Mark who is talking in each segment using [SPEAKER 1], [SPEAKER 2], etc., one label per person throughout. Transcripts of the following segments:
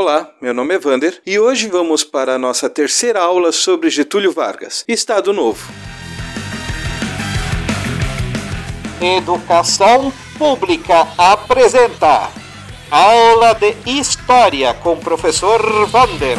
[SPEAKER 1] Olá, meu nome é Vander e hoje vamos para a nossa terceira aula sobre Getúlio Vargas, Estado Novo.
[SPEAKER 2] Educação Pública apresenta Aula de História com o professor Vander.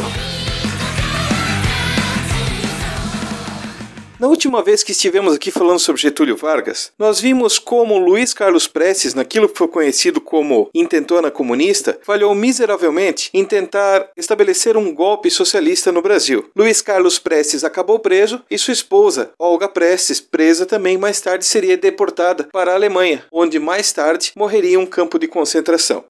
[SPEAKER 1] Na última vez que estivemos aqui falando sobre Getúlio Vargas, nós vimos como Luiz Carlos Prestes, naquilo que foi conhecido como intentona comunista, falhou miseravelmente em tentar estabelecer um golpe socialista no Brasil. Luiz Carlos Prestes acabou preso e sua esposa, Olga Prestes, presa também, mais tarde seria deportada para a Alemanha, onde mais tarde morreria em um campo de concentração.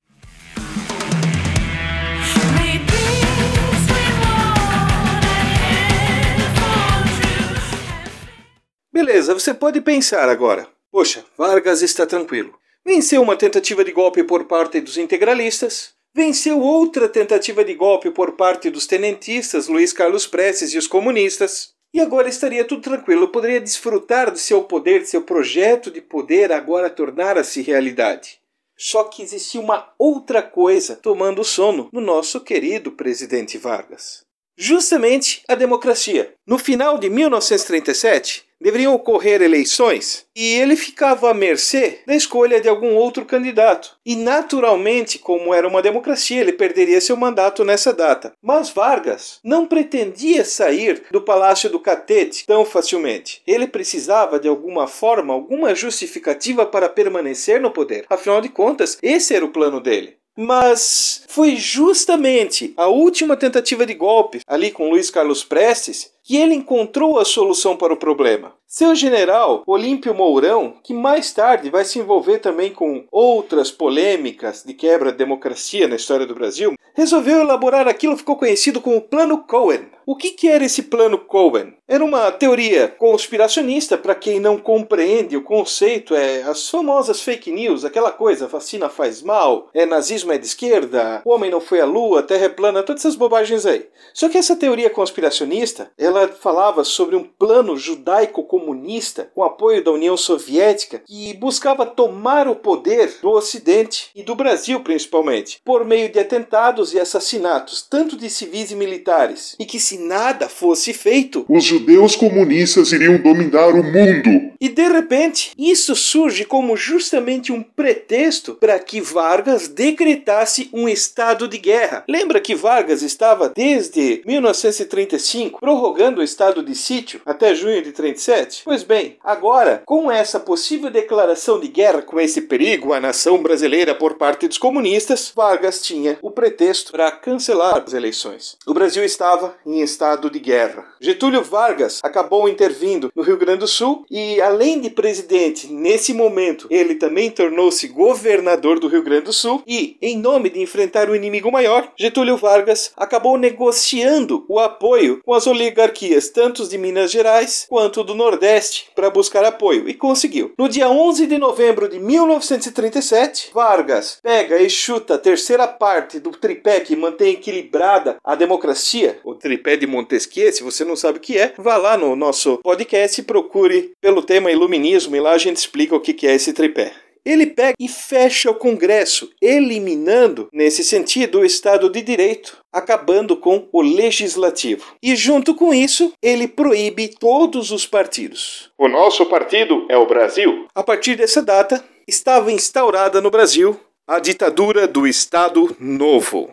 [SPEAKER 1] Beleza, você pode pensar agora. Poxa, Vargas está tranquilo. Venceu uma tentativa de golpe por parte dos integralistas, venceu outra tentativa de golpe por parte dos tenentistas, Luiz Carlos Prestes e os comunistas, e agora estaria tudo tranquilo, poderia desfrutar do seu poder, de seu projeto de poder agora tornar-se realidade. Só que existia uma outra coisa tomando sono no nosso querido presidente Vargas. Justamente a democracia. No final de 1937, deveriam ocorrer eleições e ele ficava à mercê da escolha de algum outro candidato. E naturalmente, como era uma democracia, ele perderia seu mandato nessa data. Mas Vargas não pretendia sair do Palácio do Catete tão facilmente. Ele precisava de alguma forma, alguma justificativa para permanecer no poder. Afinal de contas, esse era o plano dele. Mas foi justamente a última tentativa de golpe, ali com Luiz Carlos Prestes, que ele encontrou a solução para o problema. Seu general, Olímpio Mourão, que mais tarde vai se envolver também com outras polêmicas de quebra de democracia na história do Brasil, resolveu elaborar aquilo que ficou conhecido como Plano Cohen. O que, que era esse Plano Cohen? Era uma teoria conspiracionista, para quem não compreende o conceito, é as famosas fake news, aquela coisa, vacina faz mal, é nazismo é de esquerda, o homem não foi à lua, terra é plana, todas essas bobagens aí. Só que essa teoria conspiracionista, ela falava sobre um plano judaico-comunista com apoio da União Soviética que buscava tomar o poder do Ocidente e do Brasil principalmente, por meio de atentados e assassinatos, tanto de civis e militares, e que se nada fosse feito,
[SPEAKER 3] os judeus comunistas iriam dominar o mundo.
[SPEAKER 1] E de repente, isso surge como justamente um pretexto para que Vargas decretasse um estado de guerra. Lembra que Vargas estava desde 1935 prorrogando o estado de sítio até junho de 37? Pois bem, agora, com essa possível declaração de guerra, com esse perigo à nação brasileira por parte dos comunistas, Vargas tinha o pretexto para cancelar as eleições. O Brasil estava em estado de guerra. Getúlio Vargas acabou intervindo no Rio Grande do Sul e, além de presidente, nesse momento, ele também tornou-se governador do Rio Grande do Sul e, em nome de enfrentar o um inimigo maior, Getúlio Vargas acabou negociando o apoio com as oligarquias, tanto de Minas Gerais quanto do Nordeste, para buscar apoio e conseguiu. No dia 11 de novembro de 1937, Vargas pega e chuta a terceira parte do tripé que mantém equilibrada a democracia, o tripé de Montesquieu, se você não sabe o que é, vá lá no nosso podcast e procure pelo tema iluminismo e lá a gente explica o que é esse tripé. Ele pega e fecha o Congresso, eliminando, nesse sentido, o Estado de Direito, acabando com o Legislativo. E junto com isso, ele proíbe todos os partidos.
[SPEAKER 3] O nosso partido é o Brasil.
[SPEAKER 1] A partir dessa data, estava instaurada no Brasil a ditadura do Estado Novo.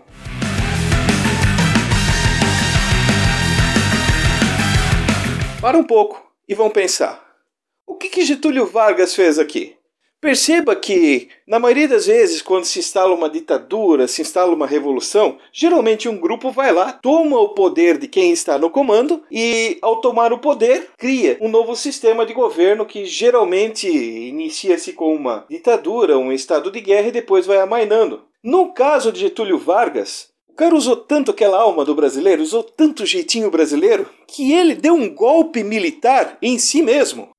[SPEAKER 1] Para um pouco e vão pensar: o que, que Getúlio Vargas fez aqui? Perceba que, na maioria das vezes, quando se instala uma ditadura, se instala uma revolução, geralmente um grupo vai lá, toma o poder de quem está no comando e, ao tomar o poder, cria um novo sistema de governo que geralmente inicia-se com uma ditadura, um estado de guerra e depois vai amainando. No caso de Getúlio Vargas, o cara usou tanto aquela alma do brasileiro, usou tanto jeitinho brasileiro, que ele deu um golpe militar em si mesmo.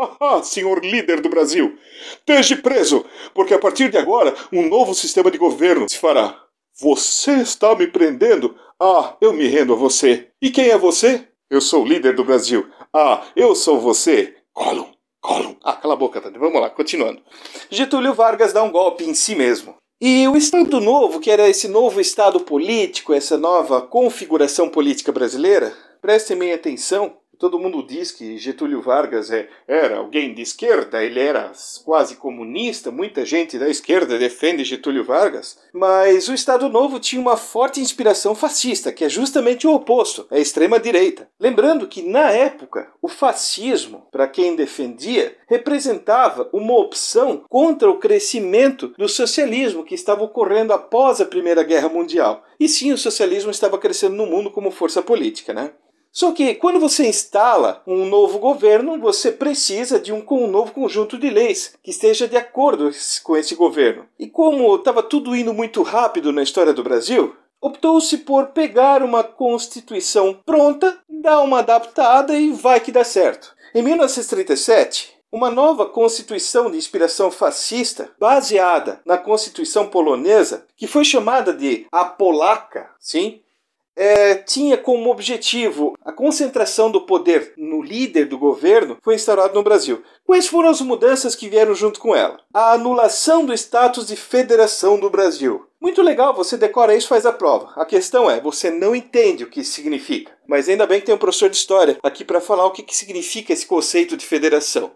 [SPEAKER 3] Ah, senhor líder do Brasil, esteja preso, porque a partir de agora um novo sistema de governo se fará. Você está me prendendo? Ah, eu me rendo a você. E quem é você? Eu sou o líder do Brasil. Ah, eu sou você. Colum, Colum.
[SPEAKER 1] Ah, cala a boca, Tânia. Vamos lá, continuando. Getúlio Vargas dá um golpe em si mesmo. E o Estado Novo, que era esse novo Estado político, essa nova configuração política brasileira, prestem bem atenção, Todo mundo diz que Getúlio Vargas é, era alguém de esquerda, ele era quase comunista, muita gente da esquerda defende Getúlio Vargas, mas o Estado Novo tinha uma forte inspiração fascista, que é justamente o oposto, a extrema-direita. Lembrando que, na época, o fascismo, para quem defendia, representava uma opção contra o crescimento do socialismo que estava ocorrendo após a Primeira Guerra Mundial. E sim, o socialismo estava crescendo no mundo como força política, né? Só que quando você instala um novo governo, você precisa de um, um novo conjunto de leis que esteja de acordo com esse governo. E como estava tudo indo muito rápido na história do Brasil, optou-se por pegar uma constituição pronta, dar uma adaptada e vai que dá certo. Em 1937, uma nova constituição de inspiração fascista, baseada na constituição polonesa, que foi chamada de a Polaca, sim, é, tinha como objetivo a concentração do poder no líder do governo, foi instaurado no Brasil. Quais foram as mudanças que vieram junto com ela? A anulação do status de federação do Brasil. Muito legal, você decora isso, faz a prova. A questão é, você não entende o que isso significa. Mas ainda bem que tem um professor de história aqui para falar o que, que significa esse conceito de federação.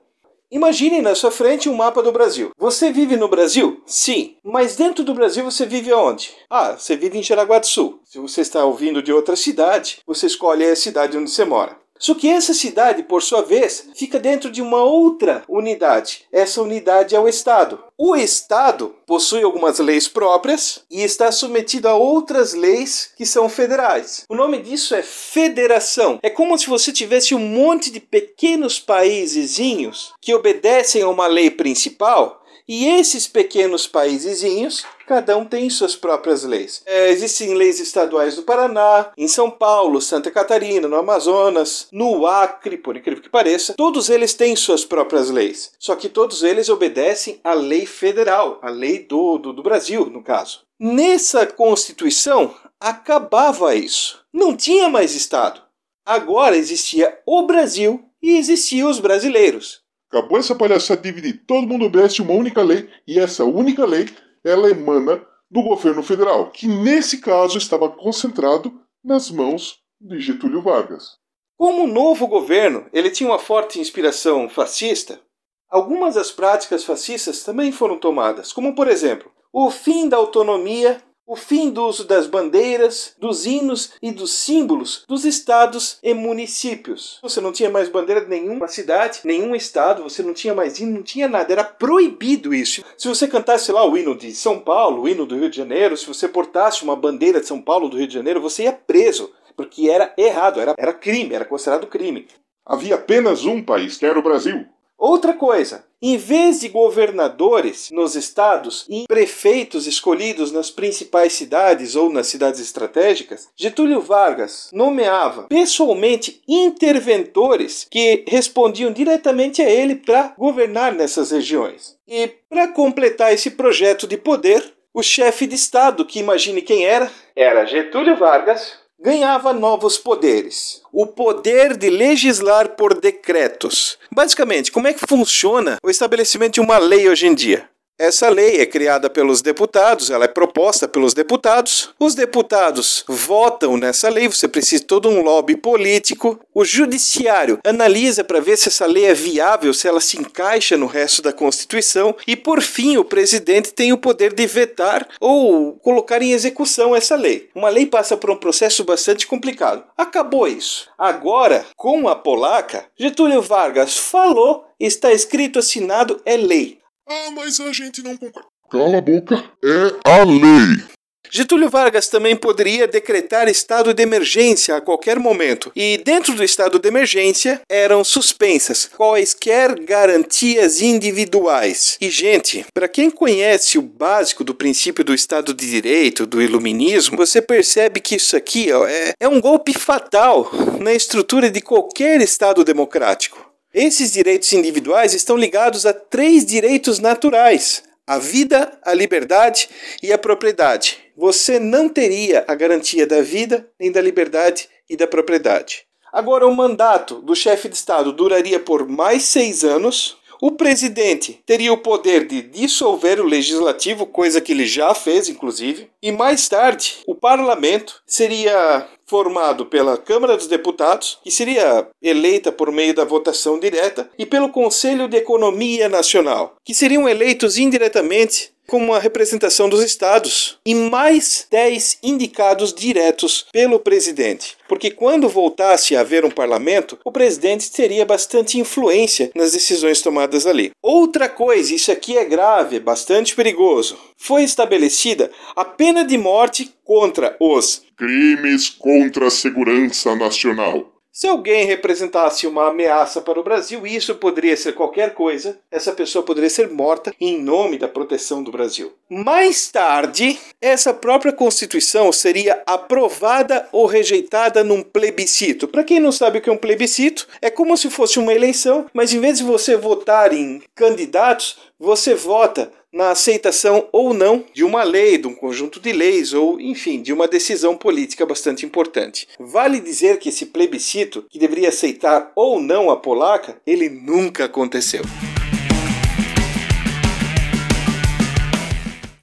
[SPEAKER 1] Imagine na sua frente um mapa do Brasil. Você vive no Brasil? Sim. Mas dentro do Brasil você vive onde? Ah, você vive em Jaraguá do Sul. Se você está ouvindo de outra cidade, você escolhe a cidade onde você mora. Só que essa cidade, por sua vez, fica dentro de uma outra unidade. Essa unidade é o Estado. O Estado possui algumas leis próprias e está submetido a outras leis que são federais. O nome disso é federação. É como se você tivesse um monte de pequenos paísezinhos que obedecem a uma lei principal e esses pequenos paísezinhos, cada um tem suas próprias leis. É, existem leis estaduais no Paraná, em São Paulo, Santa Catarina, no Amazonas, no Acre, por incrível que pareça. Todos eles têm suas próprias leis. Só que todos eles obedecem à lei federal, à lei do, do, do Brasil, no caso. Nessa Constituição, acabava isso. Não tinha mais Estado. Agora existia o Brasil e existiam os brasileiros.
[SPEAKER 3] Acabou essa palhaçada de dividir. Todo mundo obedece uma única lei e essa única lei ela emana do governo federal, que nesse caso estava concentrado nas mãos de Getúlio Vargas.
[SPEAKER 1] Como o novo governo ele tinha uma forte inspiração fascista, algumas das práticas fascistas também foram tomadas, como por exemplo, o fim da autonomia o fim do uso das bandeiras, dos hinos e dos símbolos dos estados e municípios. Você não tinha mais bandeira de nenhuma cidade, nenhum estado, você não tinha mais hino, não tinha nada, era proibido isso. Se você cantasse lá o hino de São Paulo, o hino do Rio de Janeiro, se você portasse uma bandeira de São Paulo, do Rio de Janeiro, você ia preso, porque era errado, era, era crime, era considerado crime.
[SPEAKER 3] Havia apenas um país, que era o Brasil.
[SPEAKER 1] Outra coisa, em vez de governadores nos estados e prefeitos escolhidos nas principais cidades ou nas cidades estratégicas, Getúlio Vargas nomeava pessoalmente interventores que respondiam diretamente a ele para governar nessas regiões. E para completar esse projeto de poder, o chefe de Estado, que imagine quem era, era Getúlio Vargas, ganhava novos poderes. O poder de legislar por decretos. Basicamente, como é que funciona o estabelecimento de uma lei hoje em dia? Essa lei é criada pelos deputados, ela é proposta pelos deputados. Os deputados votam nessa lei, você precisa de todo um lobby político. O judiciário analisa para ver se essa lei é viável, se ela se encaixa no resto da Constituição. E por fim, o presidente tem o poder de vetar ou colocar em execução essa lei. Uma lei passa por um processo bastante complicado. Acabou isso. Agora, com a polaca, Getúlio Vargas falou, está escrito, assinado, é lei.
[SPEAKER 3] Ah, mas a gente não concorda. Cala a boca, é a lei.
[SPEAKER 1] Getúlio Vargas também poderia decretar estado de emergência a qualquer momento, e dentro do estado de emergência eram suspensas quaisquer garantias individuais. E, gente, para quem conhece o básico do princípio do Estado de Direito, do Iluminismo, você percebe que isso aqui ó, é, é um golpe fatal na estrutura de qualquer Estado democrático. Esses direitos individuais estão ligados a três direitos naturais: a vida, a liberdade e a propriedade. Você não teria a garantia da vida, nem da liberdade e da propriedade. Agora, o mandato do chefe de Estado duraria por mais seis anos. O presidente teria o poder de dissolver o legislativo, coisa que ele já fez, inclusive, e mais tarde o parlamento seria formado pela Câmara dos Deputados, que seria eleita por meio da votação direta, e pelo Conselho de Economia Nacional, que seriam eleitos indiretamente como a representação dos estados, e mais 10 indicados diretos pelo presidente. Porque quando voltasse a haver um parlamento, o presidente teria bastante influência nas decisões tomadas ali. Outra coisa, isso aqui é grave, é bastante perigoso. Foi estabelecida a pena de morte contra os
[SPEAKER 3] crimes contra a segurança nacional.
[SPEAKER 1] Se alguém representasse uma ameaça para o Brasil, isso poderia ser qualquer coisa, essa pessoa poderia ser morta em nome da proteção do Brasil. Mais tarde, essa própria Constituição seria aprovada ou rejeitada num plebiscito. Para quem não sabe o que é um plebiscito, é como se fosse uma eleição, mas em vez de você votar em candidatos, você vota na aceitação ou não de uma lei, de um conjunto de leis ou, enfim, de uma decisão política bastante importante. Vale dizer que esse plebiscito, que deveria aceitar ou não a polaca, ele nunca aconteceu.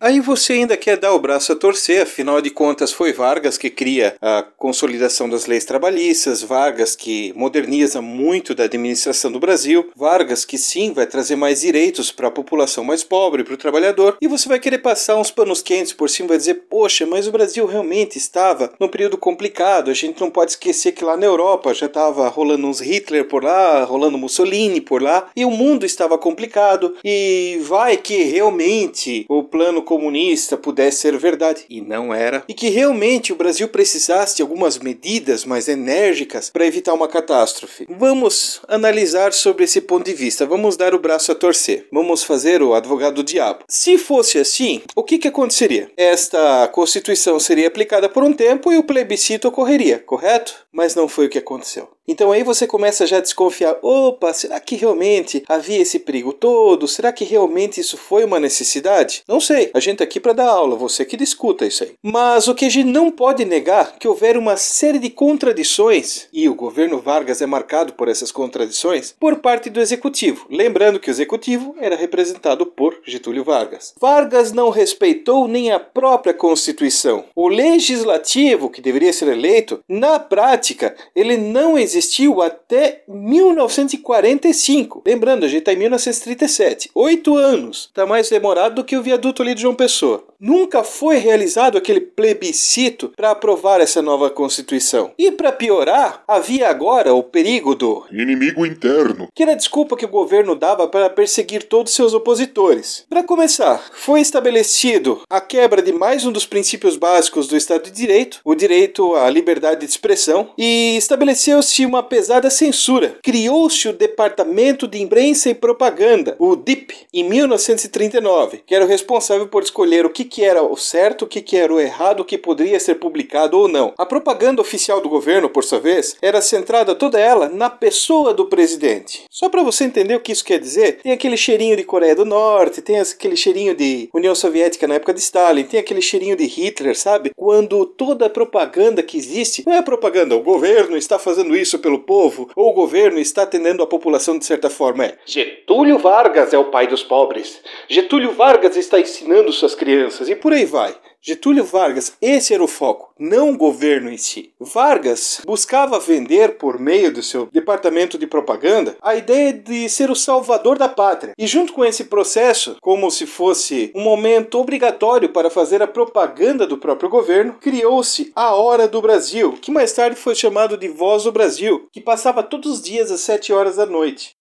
[SPEAKER 1] Aí você ainda quer dar o braço a torcer, afinal de contas foi Vargas que cria a consolidação das leis trabalhistas, Vargas que moderniza muito da administração do Brasil, Vargas que sim vai trazer mais direitos para a população mais pobre, para o trabalhador, e você vai querer passar uns panos quentes por cima, vai dizer, poxa, mas o Brasil realmente estava num período complicado, a gente não pode esquecer que lá na Europa já estava rolando uns Hitler por lá, rolando Mussolini por lá, e o mundo estava complicado, e vai que realmente o plano comunista pudesse ser verdade, e não era, e que realmente o Brasil precisasse de algumas medidas mais enérgicas para evitar uma catástrofe. Vamos analisar sobre esse ponto de vista, vamos dar o braço a torcer, vamos fazer o advogado do diabo. Se fosse assim, o que, que aconteceria? Esta Constituição seria aplicada por um tempo e o plebiscito ocorreria, correto? Mas não foi o que aconteceu. Então aí você começa já a desconfiar: opa, será que realmente havia esse perigo todo? Será que realmente isso foi uma necessidade? Não sei, a gente tá aqui para dar aula, você que discuta isso aí. Mas o que a gente não pode negar que houver uma série de contradições, e o governo Vargas é marcado por essas contradições, por parte do executivo. Lembrando que o executivo era representado por Getúlio Vargas. Vargas não respeitou nem a própria Constituição. O legislativo, que deveria ser eleito, na prática, ele não existiu até 1945. Lembrando, a gente está em 1937. Oito anos. Está mais demorado do que o viaduto ali de João Pessoa. Nunca foi realizado aquele plebiscito para aprovar essa nova Constituição. E para piorar, havia agora o perigo do
[SPEAKER 3] inimigo interno,
[SPEAKER 1] que era a desculpa que o governo dava para perseguir todos seus opositores. Para começar, foi estabelecido a quebra de mais um dos princípios básicos do Estado de Direito, o direito à liberdade de expressão, e estabeleceu-se uma pesada censura. Criou-se o Departamento de Imprensa e Propaganda, o DIP, em 1939, que era o responsável por escolher o que, que era o certo, o que, que era o errado, o que poderia ser publicado ou não. A propaganda oficial do governo, por sua vez, era centrada toda ela na pessoa do presidente. Só para você entender o que isso quer dizer, tem aquele cheirinho de Coreia do Norte, tem aquele cheirinho de União Soviética na época de Stalin, tem aquele cheirinho de Hitler, sabe? Quando toda a propaganda que existe não é propaganda, o governo está fazendo isso pelo povo, ou o governo está atendendo a população de certa forma. É Getúlio Vargas é o pai dos pobres. Getúlio Vargas está ensinando suas crianças e por aí vai. Getúlio Vargas, esse era o foco, não o governo em si. Vargas buscava vender, por meio do seu departamento de propaganda, a ideia de ser o salvador da pátria. E junto com esse processo, como se fosse um momento obrigatório para fazer a propaganda do próprio governo, criou-se a Hora do Brasil, que mais tarde foi chamado de Voz do Brasil, que passava todos os dias às 7 horas da noite.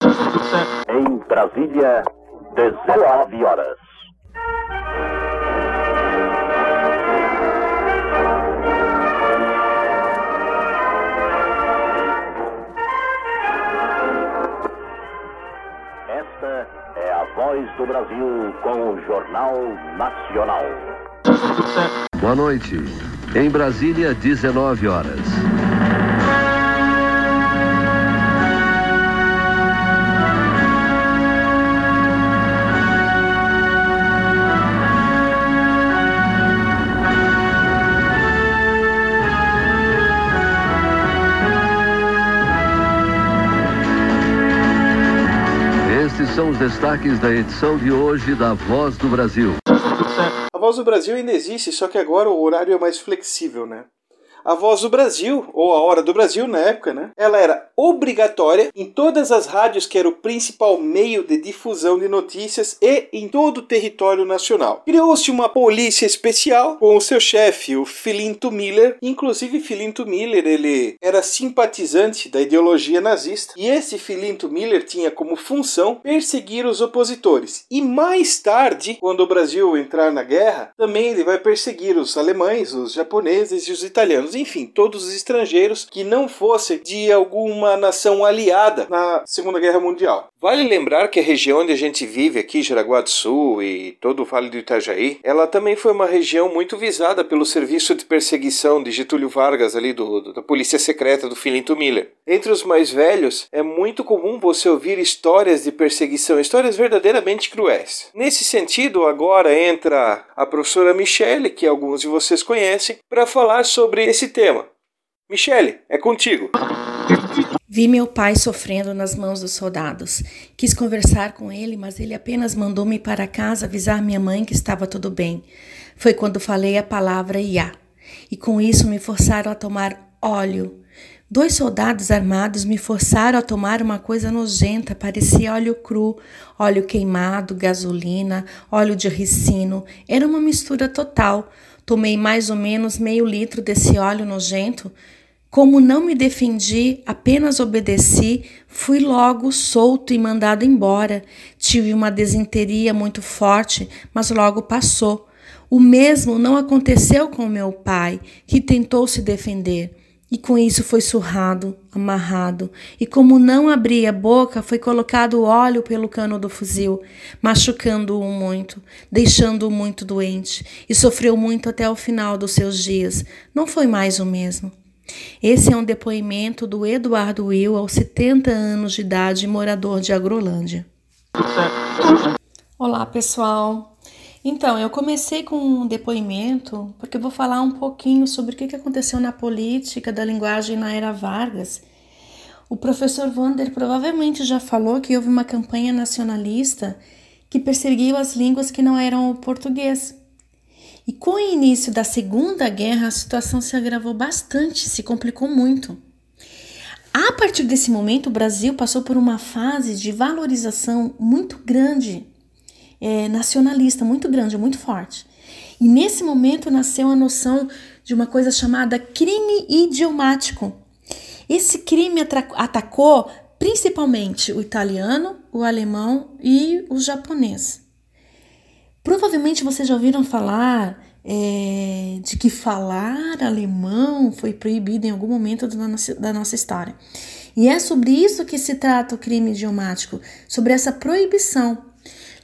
[SPEAKER 4] Em Brasília, 19 horas. Voz do Brasil com o Jornal Nacional.
[SPEAKER 5] Boa noite. Em Brasília, 19 horas. São os destaques da edição de hoje da Voz do Brasil.
[SPEAKER 1] A Voz do Brasil ainda existe, só que agora o horário é mais flexível, né? A Voz do Brasil, ou a Hora do Brasil na época, né? Ela era obrigatória em todas as rádios que era o principal meio de difusão de notícias e em todo o território nacional. Criou-se uma polícia especial com o seu chefe, o Filinto Miller. Inclusive, Filinto Miller ele era simpatizante da ideologia nazista e esse Filinto Miller tinha como função perseguir os opositores. E mais tarde, quando o Brasil entrar na guerra, também ele vai perseguir os alemães, os japoneses e os italianos enfim, todos os estrangeiros que não fossem de alguma nação aliada na Segunda Guerra Mundial. Vale lembrar que a região onde a gente vive aqui, Jaraguá do Sul e todo o Vale do Itajaí, ela também foi uma região muito visada pelo serviço de perseguição de Getúlio Vargas ali do, do da polícia secreta do Filinto Miller. Entre os mais velhos, é muito comum você ouvir histórias de perseguição, histórias verdadeiramente cruéis. Nesse sentido, agora entra a professora Michele, que alguns de vocês conhecem, para falar sobre esse tema. Michele, é contigo.
[SPEAKER 6] Vi meu pai sofrendo nas mãos dos soldados. Quis conversar com ele, mas ele apenas mandou-me para casa avisar minha mãe que estava tudo bem. Foi quando falei a palavra Iá. E com isso me forçaram a tomar óleo. Dois soldados armados me forçaram a tomar uma coisa nojenta, parecia óleo cru, óleo queimado, gasolina, óleo de ricino. Era uma mistura total. Tomei mais ou menos meio litro desse óleo nojento. Como não me defendi, apenas obedeci, fui logo solto e mandado embora. Tive uma desinteria muito forte, mas logo passou. O mesmo não aconteceu com meu pai, que tentou se defender. E com isso foi surrado, amarrado, e como não abria a boca, foi colocado óleo pelo cano do fuzil, machucando-o muito, deixando-o muito doente, e sofreu muito até o final dos seus dias. Não foi mais o mesmo. Esse é um depoimento do Eduardo Will, aos 70 anos de idade, morador de Agrolândia. Olá, pessoal. Então, eu comecei com um depoimento porque eu vou falar um pouquinho sobre o que aconteceu na política da linguagem na era Vargas. O professor Wander provavelmente já falou que houve uma campanha nacionalista que perseguiu as línguas que não eram o português. E com o início da Segunda Guerra, a situação se agravou bastante, se complicou muito. A partir desse momento, o Brasil passou por uma fase de valorização muito grande, é, nacionalista, muito grande, muito forte. E nesse momento nasceu a noção de uma coisa chamada crime idiomático. Esse crime atacou principalmente o italiano, o alemão e o japonês. Provavelmente vocês já ouviram falar é, de que falar alemão foi proibido em algum momento da nossa, da nossa história. E é sobre isso que se trata o crime idiomático, sobre essa proibição.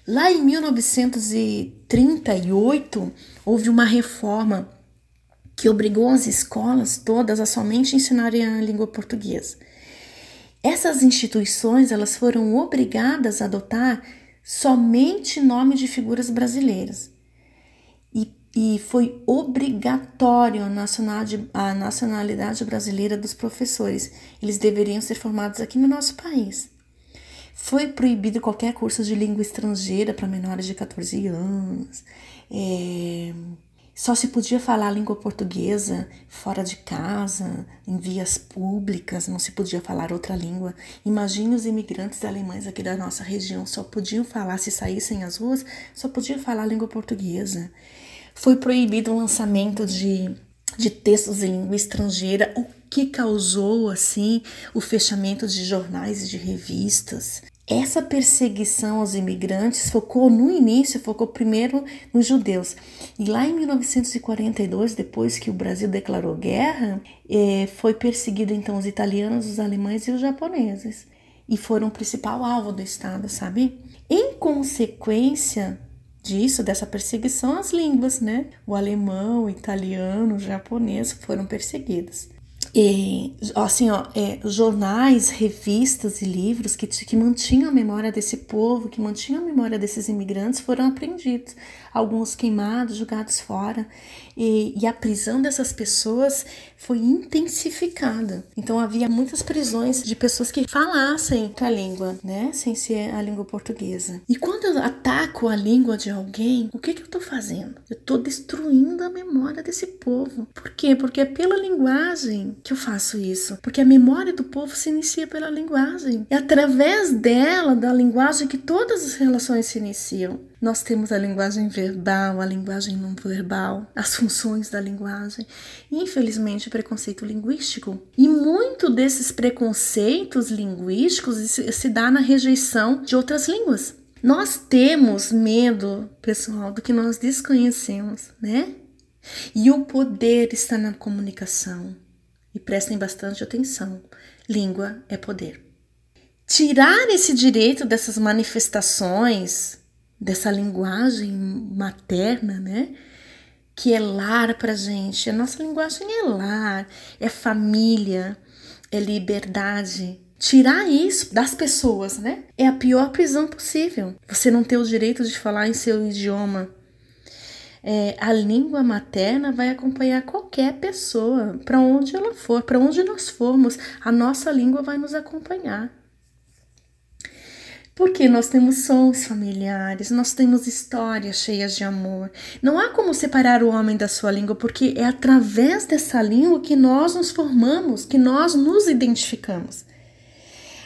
[SPEAKER 6] Lá em 1938, houve uma reforma que obrigou as escolas todas a somente ensinarem a língua portuguesa. Essas instituições elas foram obrigadas a adotar somente nome de figuras brasileiras. E, e foi obrigatório a nacionalidade, a nacionalidade brasileira dos professores. Eles deveriam ser formados aqui no nosso país. Foi proibido qualquer curso de língua estrangeira para menores de 14 anos. É, só se podia falar a língua portuguesa fora de casa, em vias públicas, não se podia falar outra língua. Imagine os imigrantes alemães aqui da nossa região, só podiam falar, se saíssem às ruas, só podiam falar a língua portuguesa. Foi proibido o lançamento de, de textos em língua estrangeira, o que causou, assim, o fechamento de jornais e de revistas. Essa perseguição aos imigrantes focou no início, focou primeiro nos judeus. E lá em 1942, depois que o Brasil declarou guerra, eh, foi perseguido então os italianos, os alemães e os japoneses. E foram o principal alvo do Estado, sabe? Em consequência disso, dessa perseguição, as línguas, né? O alemão, o italiano, o japonês foram perseguidos. E, assim, ó, é, jornais, revistas e livros que, que mantinham a memória desse povo, que mantinham a memória desses imigrantes, foram apreendidos. Alguns queimados, jogados fora. E, e a prisão dessas pessoas foi intensificada. Então havia muitas prisões de pessoas que falassem a língua, né? Sem ser a língua portuguesa. E quando eu ataco a língua de alguém, o que, que eu estou fazendo? Eu estou destruindo a memória desse povo. Por quê? Porque é pela linguagem que eu faço isso. Porque a memória do povo se inicia pela linguagem. É através dela, da linguagem, que todas as relações se iniciam. Nós temos a linguagem verbal, a linguagem não verbal, as funções da linguagem. Infelizmente, o preconceito linguístico. E muito desses preconceitos linguísticos se dá na rejeição de outras línguas. Nós temos medo, pessoal, do que nós desconhecemos, né? E o poder está na comunicação. E prestem bastante atenção: língua é poder. Tirar esse direito dessas manifestações, dessa linguagem materna, né? Que é lar para gente. A nossa linguagem é lar, é família, é liberdade. Tirar isso das pessoas, né? É a pior prisão possível. Você não ter o direito de falar em seu idioma, é, a língua materna vai acompanhar qualquer pessoa, para onde ela for, para onde nós formos, a nossa língua vai nos acompanhar. Porque nós temos sons familiares, nós temos histórias cheias de amor. Não há como separar o homem da sua língua, porque é através dessa língua que nós nos formamos, que nós nos identificamos.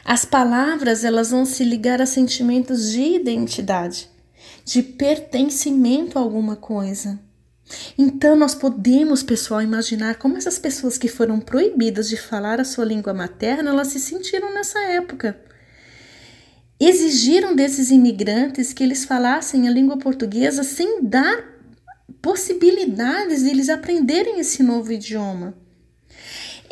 [SPEAKER 6] As palavras, elas vão se ligar a sentimentos de identidade de pertencimento a alguma coisa. Então, nós podemos, pessoal, imaginar como essas pessoas que foram proibidas de falar a sua língua materna, elas se sentiram nessa época. Exigiram desses imigrantes que eles falassem a língua portuguesa sem dar possibilidades de eles aprenderem esse novo idioma.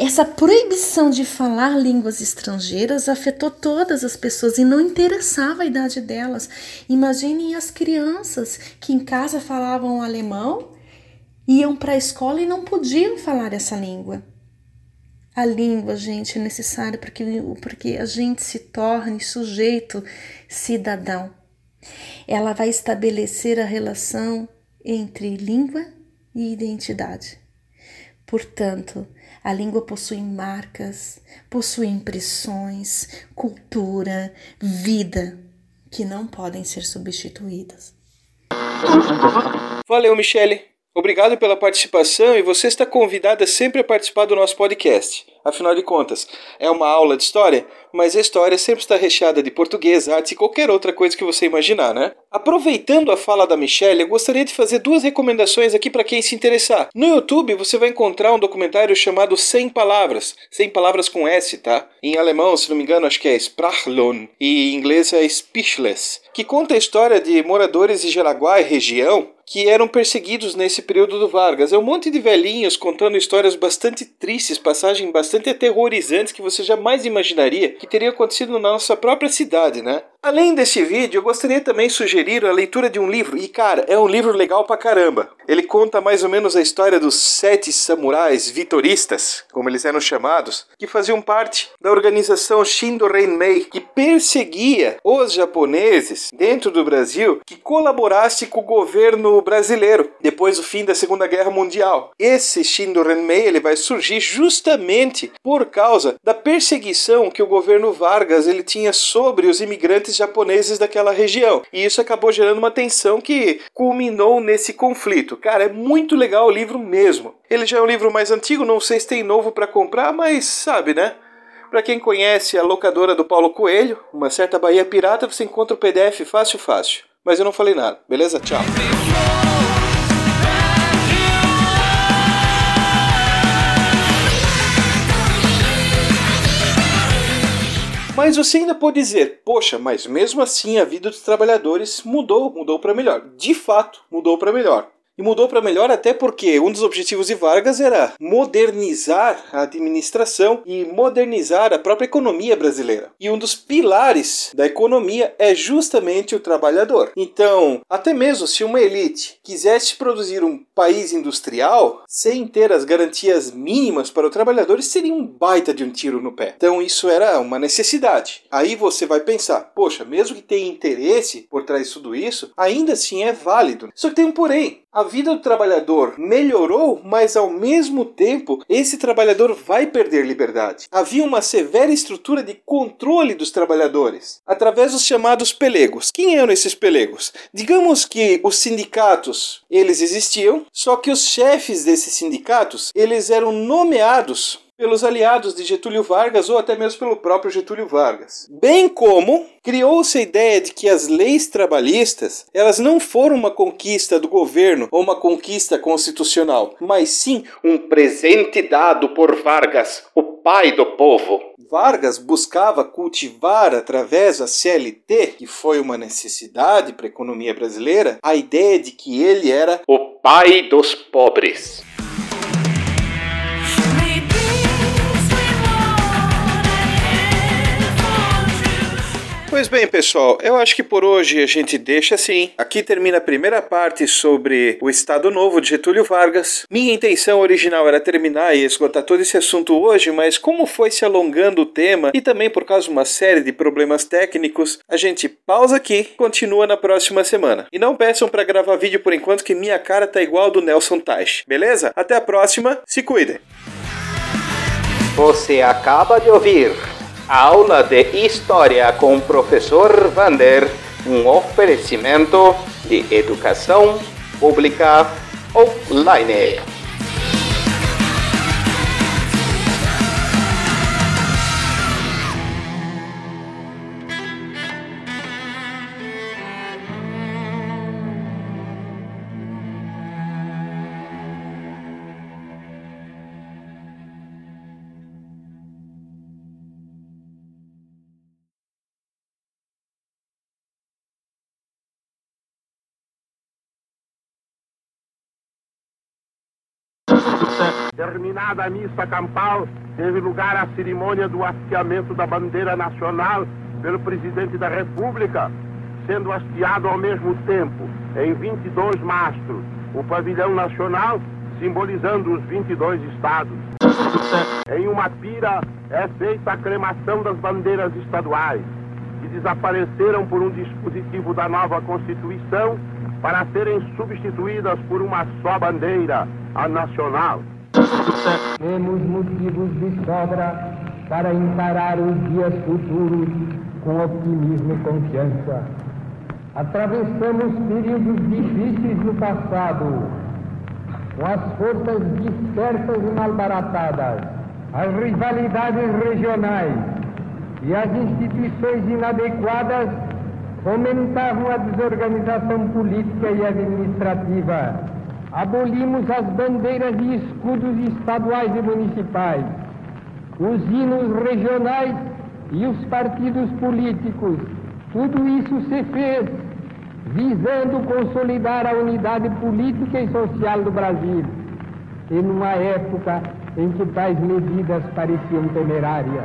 [SPEAKER 6] Essa proibição de falar línguas estrangeiras afetou todas as pessoas e não interessava a idade delas. Imaginem as crianças que em casa falavam alemão, iam para a escola e não podiam falar essa língua. A língua, gente, é necessária para que, porque a gente se torne sujeito cidadão. Ela vai estabelecer a relação entre língua e identidade. Portanto, a língua possui marcas, possui impressões, cultura, vida que não podem ser substituídas.
[SPEAKER 1] Valeu, Michele. Obrigado pela participação e você está convidada sempre a participar do nosso podcast. Afinal de contas, é uma aula de história, mas a história sempre está recheada de português, arte e qualquer outra coisa que você imaginar, né? Aproveitando a fala da Michelle, eu gostaria de fazer duas recomendações aqui para quem se interessar. No YouTube você vai encontrar um documentário chamado 100 Palavras, 100 palavras com S, tá? Em alemão, se não me engano, acho que é Sprachlohn e em inglês é Speechless, que conta a história de moradores de Jaraguá e região que eram perseguidos nesse período do Vargas. É um monte de velhinhos contando histórias bastante tristes, passagens bastante aterrorizantes que você jamais imaginaria que teriam acontecido na nossa própria cidade, né? Além desse vídeo, eu gostaria também de sugerir a leitura de um livro, e cara, é um livro legal pra caramba. Ele conta mais ou menos a história dos sete samurais vitoristas, como eles eram chamados, que faziam parte da organização Shindo Renmei, que perseguia os japoneses dentro do Brasil que colaborasse com o governo brasileiro depois do fim da Segunda Guerra Mundial. Esse Shindo Renmei ele vai surgir justamente por causa da perseguição que o governo Vargas ele tinha sobre os imigrantes japoneses daquela região. E isso acabou gerando uma tensão que culminou nesse conflito. Cara, é muito legal o livro mesmo. Ele já é um livro mais antigo, não sei se tem novo para comprar, mas sabe, né? Para quem conhece a locadora do Paulo Coelho, uma certa Bahia Pirata, você encontra o PDF fácil, fácil. Mas eu não falei nada, beleza? Tchau. Mas você ainda pode dizer, poxa, mas mesmo assim a vida dos trabalhadores mudou, mudou para melhor. De fato, mudou para melhor. E mudou para melhor até porque um dos objetivos de Vargas era modernizar a administração e modernizar a própria economia brasileira. E um dos pilares da economia é justamente o trabalhador. Então, até mesmo se uma elite quisesse produzir um país industrial, sem ter as garantias mínimas para o trabalhador, seria um baita de um tiro no pé. Então isso era uma necessidade. Aí você vai pensar, poxa, mesmo que tenha interesse por trás de tudo isso, ainda assim é válido. Só que tem um porém. A vida do trabalhador melhorou, mas ao mesmo tempo esse trabalhador vai perder liberdade. Havia uma severa estrutura de controle dos trabalhadores através dos chamados pelegos. Quem eram esses pelegos? Digamos que os sindicatos, eles existiam, só que os chefes desses sindicatos, eles eram nomeados pelos aliados de Getúlio Vargas ou até mesmo pelo próprio Getúlio Vargas. Bem como criou-se a ideia de que as leis trabalhistas, elas não foram uma conquista do governo ou uma conquista constitucional, mas sim um presente dado por Vargas, o pai do povo. Vargas buscava cultivar através da CLT, que foi uma necessidade para a economia brasileira, a ideia de que ele era o pai dos pobres. Pois bem, pessoal, eu acho que por hoje a gente deixa assim. Aqui termina a primeira parte sobre o Estado Novo de Getúlio Vargas. Minha intenção original era terminar e esgotar todo esse assunto hoje, mas como foi se alongando o tema e também por causa de uma série de problemas técnicos, a gente pausa aqui continua na próxima semana. E não peçam para gravar vídeo por enquanto que minha cara tá igual do Nelson Teich, beleza? Até a próxima, se cuidem!
[SPEAKER 2] Você acaba de ouvir Aula de História com o professor Vander, um oferecimento de educação pública online.
[SPEAKER 7] Terminada a missa campal, teve lugar a cerimônia do hasteamento da bandeira nacional pelo presidente da República, sendo hasteado ao mesmo tempo, em 22 mastros, o pavilhão nacional, simbolizando os 22 estados. Em uma pira é feita a cremação das bandeiras estaduais, que desapareceram por um dispositivo da nova Constituição para serem substituídas por uma só bandeira, a nacional.
[SPEAKER 8] Temos motivos de sobra para encarar os dias futuros com otimismo e confiança. Atravessamos períodos difíceis no passado, com as forças dispersas e malbaratadas, as rivalidades regionais e as instituições inadequadas fomentavam a desorganização política e administrativa abolimos as bandeiras e escudos estaduais e municipais, os hinos regionais e os partidos políticos. Tudo isso se fez visando consolidar a unidade política e social do Brasil, em uma época em que tais medidas pareciam temerárias.